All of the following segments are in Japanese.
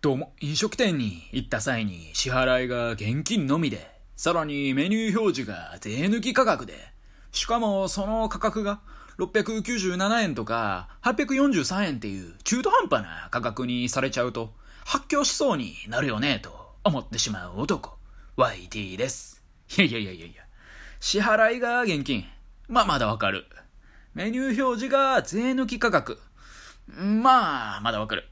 どうも、飲食店に行った際に支払いが現金のみで、さらにメニュー表示が税抜き価格で、しかもその価格が697円とか843円っていう中途半端な価格にされちゃうと、発狂しそうになるよねと思ってしまう男、YT です。いやいやいやいやいや、支払いが現金。まあまだわかる。メニュー表示が税抜き価格。まあ、まだわかる。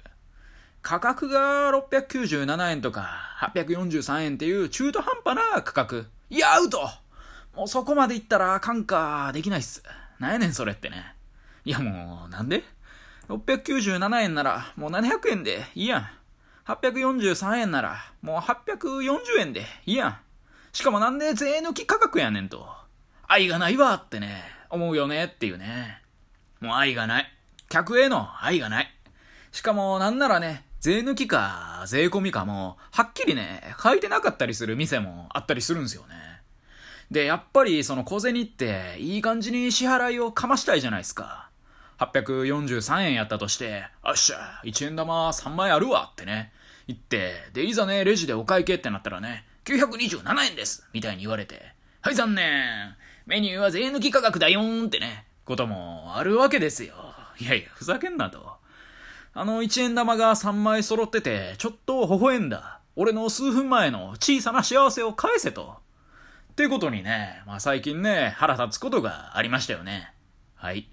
価格が697円とか843円っていう中途半端な価格。いや、アウトもうそこまでいったら感化できないっす。なんやねんそれってね。いやもう、なんで ?697 円ならもう700円でいいやん。843円ならもう840円でいいやん。しかもなんで税抜き価格やねんと。愛がないわってね、思うよねっていうね。もう愛がない。客への愛がない。しかもなんならね、税抜きか、税込みかも、はっきりね、書いてなかったりする店もあったりするんですよね。で、やっぱりその小銭って、いい感じに支払いをかましたいじゃないですか。843円やったとして、あっしゃ、1円玉3枚あるわってね、言って、で、いざね、レジでお会計ってなったらね、927円ですみたいに言われて、はい残念メニューは税抜き価格だよーんってね、こともあるわけですよ。いやいや、ふざけんなと。あの一円玉が3枚揃ってて、ちょっと微笑んだ。俺の数分前の小さな幸せを返せと。ってことにね、まあ最近ね、腹立つことがありましたよね。はい。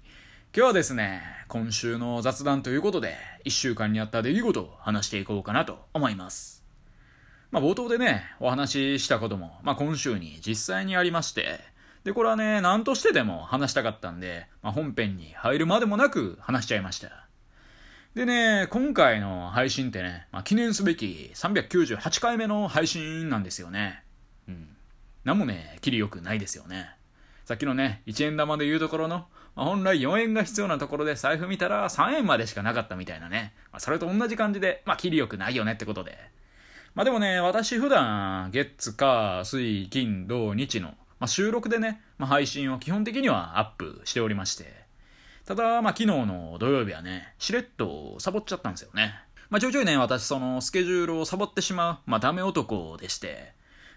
今日はですね、今週の雑談ということで、1週間にあった出来事を話していこうかなと思います。まあ冒頭でね、お話ししたことも、まあ今週に実際にありまして、で、これはね、何としてでも話したかったんで、まあ本編に入るまでもなく話しちゃいました。でね、今回の配信ってね、まあ、記念すべき398回目の配信なんですよね。うん。なんもね、キリ良くないですよね。さっきのね、1円玉で言うところの、まあ、本来4円が必要なところで財布見たら3円までしかなかったみたいなね。まあ、それと同じ感じで、まあ、キリ良くないよねってことで。まあでもね、私普段、月、火、水、金、土、日の、まあ、収録でね、まあ、配信を基本的にはアップしておりまして。ただ、まあ、昨日の土曜日はね、しれっとサボっちゃったんですよね。まあ、ちょいちょいね、私、その、スケジュールをサボってしまう、まあ、ダメ男でして、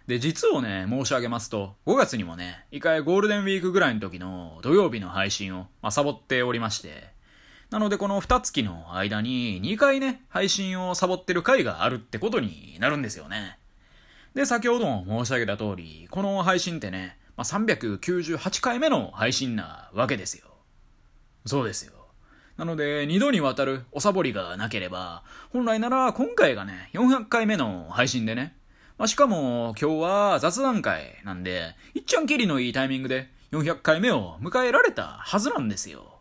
で、実をね、申し上げますと、5月にもね、一回ゴールデンウィークぐらいの時の土曜日の配信を、まあ、サボっておりまして、なのでこの2月の間に2回ね、配信をサボってる回があるってことになるんですよね。で、先ほども申し上げた通り、この配信ってね、まあ、398回目の配信なわけですよ。そうですよ。なので、二度にわたるおサボりがなければ、本来なら今回がね、400回目の配信でね、まあ、しかも今日は雑談会なんで、いっちゃんきりのいいタイミングで400回目を迎えられたはずなんですよ。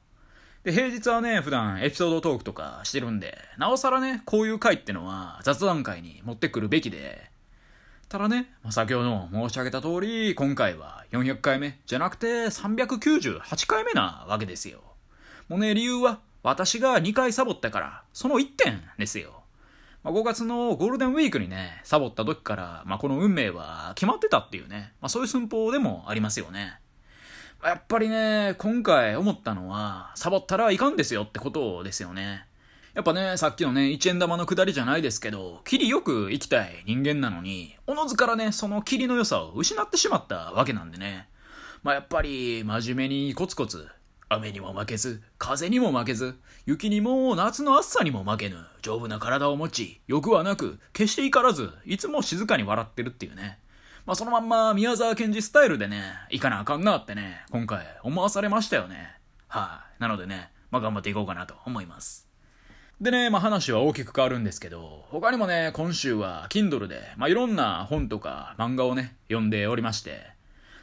で、平日はね、普段エピソードトークとかしてるんで、なおさらね、こういう回ってのは雑談会に持ってくるべきで、ただね、まあ、先ほど申し上げた通り、今回は400回目じゃなくて398回目なわけですよ。もうね、理由は、私が2回サボったから、その1点ですよ。まあ、5月のゴールデンウィークにね、サボった時から、まあ、この運命は決まってたっていうね、まあ、そういう寸法でもありますよね。まあ、やっぱりね、今回思ったのは、サボったらいかんですよってことですよね。やっぱね、さっきのね、1円玉の下りじゃないですけど、キリよく生きたい人間なのに、おのずからね、そのキリの良さを失ってしまったわけなんでね。まあやっぱり、真面目にコツコツ、雨にも負けず、風にも負けず、雪にも夏の暑さにも負けぬ、丈夫な体を持ち、欲はなく、決して怒らず、いつも静かに笑ってるっていうね。まあそのまんま宮沢賢治スタイルでね、行かなあかんなってね、今回思わされましたよね。はい、あ、なのでね、まあ頑張っていこうかなと思います。でね、まあ話は大きく変わるんですけど、他にもね、今週は Kindle で、まあいろんな本とか漫画をね、読んでおりまして、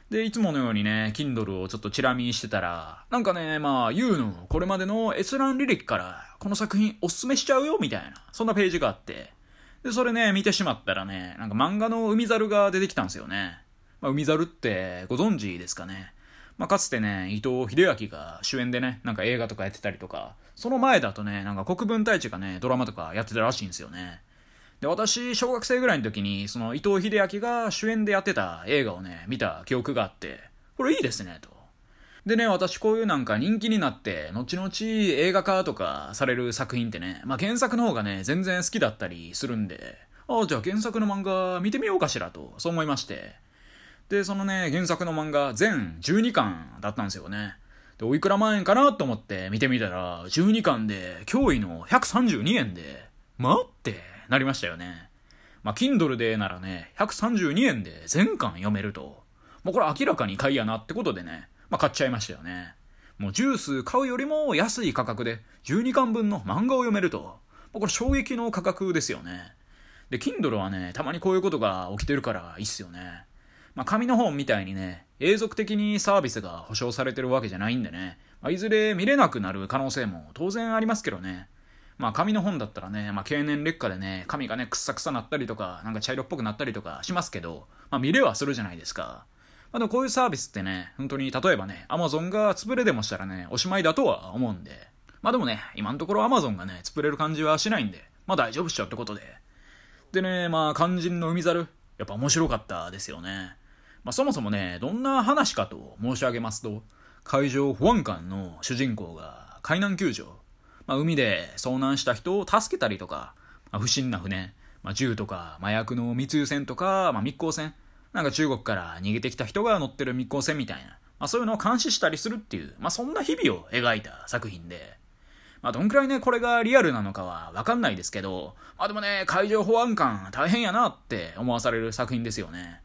で、いつものようにね、Kindle をちょっとチラ見してたら、なんかね、まあ、U のこれまでの閲覧履歴から、この作品おすすめしちゃうよ、みたいな、そんなページがあって、で、それね、見てしまったらね、なんか漫画の海猿が出てきたんですよね。まあ、海猿ってご存知ですかね。まあ、かつてね、伊藤秀明が主演でね、なんか映画とかやってたりとか、その前だとね、なんか国分太一がね、ドラマとかやってたらしいんですよね。で、私、小学生ぐらいの時に、その伊藤英明が主演でやってた映画をね、見た記憶があって、これいいですね、と。でね、私こういうなんか人気になって、後々映画化とかされる作品ってね、まあ原作の方がね、全然好きだったりするんで、ああ、じゃあ原作の漫画見てみようかしらと、そう思いまして。で、そのね、原作の漫画全12巻だったんですよね。で、おいくら万円かなと思って見てみたら、12巻で驚異の132円で、まってなりましたよね。まあ、Kindle でならね、132円で全巻読めると。もうこれ明らかに買いやなってことでね、まあ、買っちゃいましたよね。もうジュース買うよりも安い価格で12巻分の漫画を読めると。もうこれ衝撃の価格ですよね。で、Kindle はね、たまにこういうことが起きてるからいいっすよね。まあ、紙の本みたいにね、永続的にサービスが保証されてるわけじゃないんでね、まあ、いずれ見れなくなる可能性も当然ありますけどね。まあ紙の本だったらね、まあ経年劣化でね、紙がね、くさくさなったりとか、なんか茶色っぽくなったりとかしますけど、まあ見れはするじゃないですか。まあでもこういうサービスってね、本当に例えばね、アマゾンが潰れでもしたらね、おしまいだとは思うんで。まあでもね、今のところアマゾンがね、潰れる感じはしないんで、まあ大丈夫っしょってことで。でね、まあ肝心の海猿、やっぱ面白かったですよね。まあそもそもね、どんな話かと申し上げますと、海上保安官の主人公が海難救助、まあ、海で遭難した人を助けたりとか、まあ、不審な船、まあ、銃とか麻薬の密輸船とか、まあ、密航船、なんか中国から逃げてきた人が乗ってる密航船みたいな、まあ、そういうのを監視したりするっていう、まあ、そんな日々を描いた作品で、まあ、どんくらいね、これがリアルなのかはわかんないですけど、まあでもね、海上保安官大変やなって思わされる作品ですよね。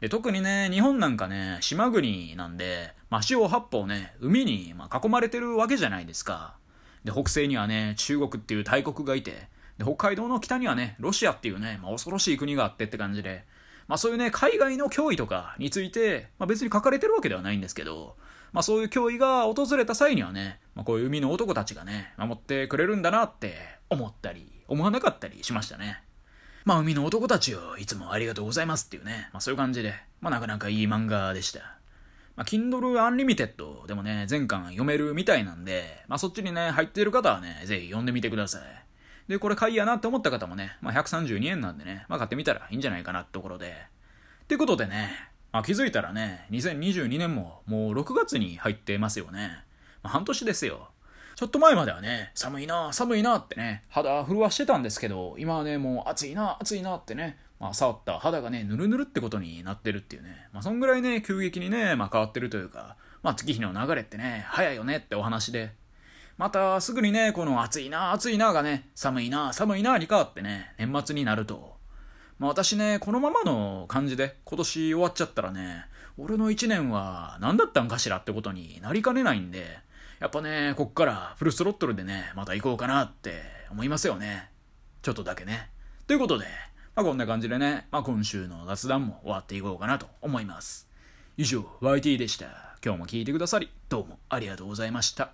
で、特にね、日本なんかね、島国なんで、まあ、四方八方ね、海に、ま囲まれてるわけじゃないですか。で、北西にはね、中国っていう大国がいて、で、北海道の北にはね、ロシアっていうね、まあ、恐ろしい国があってって感じで、まあそういうね、海外の脅威とかについて、まあ別に書かれてるわけではないんですけど、まあそういう脅威が訪れた際にはね、まあこういう海の男たちがね、守ってくれるんだなって思ったり、思わなかったりしましたね。まあ海の男たちをいつもありがとうございますっていうね、まあそういう感じで、まあなかなかいい漫画でした。まあ Kindle Unlimited でもね、全巻読めるみたいなんで、まあそっちにね、入ってる方はね、ぜひ読んでみてください。で、これ買いやなって思った方もね、まあ132円なんでね、まあ買ってみたらいいんじゃないかなってところで。ってことでね、まあ気づいたらね、2022年ももう6月に入ってますよね。まあ半年ですよ。ちょっと前まではね、寒いな、寒いなってね、肌震わしてたんですけど、今はね、もう暑いな、暑いなってね、まあ、触った肌がね、ぬるぬるってことになってるっていうね、まあ、そんぐらいね、急激にね、まあ、変わってるというか、まあ、月日の流れってね、早いよねってお話で、またすぐにね、この暑いな、暑いながね、寒いな、寒いなに変わってね、年末になると、まあ、私ね、このままの感じで今年終わっちゃったらね、俺の一年は何だったんかしらってことになりかねないんで、やっぱね、こっからフルスロットルでね、また行こうかなって思いますよね。ちょっとだけね。ということで、まあ、こんな感じでね、まあ、今週の雑談も終わっていこうかなと思います。以上、YT でした。今日も聞いてくださり、どうもありがとうございました。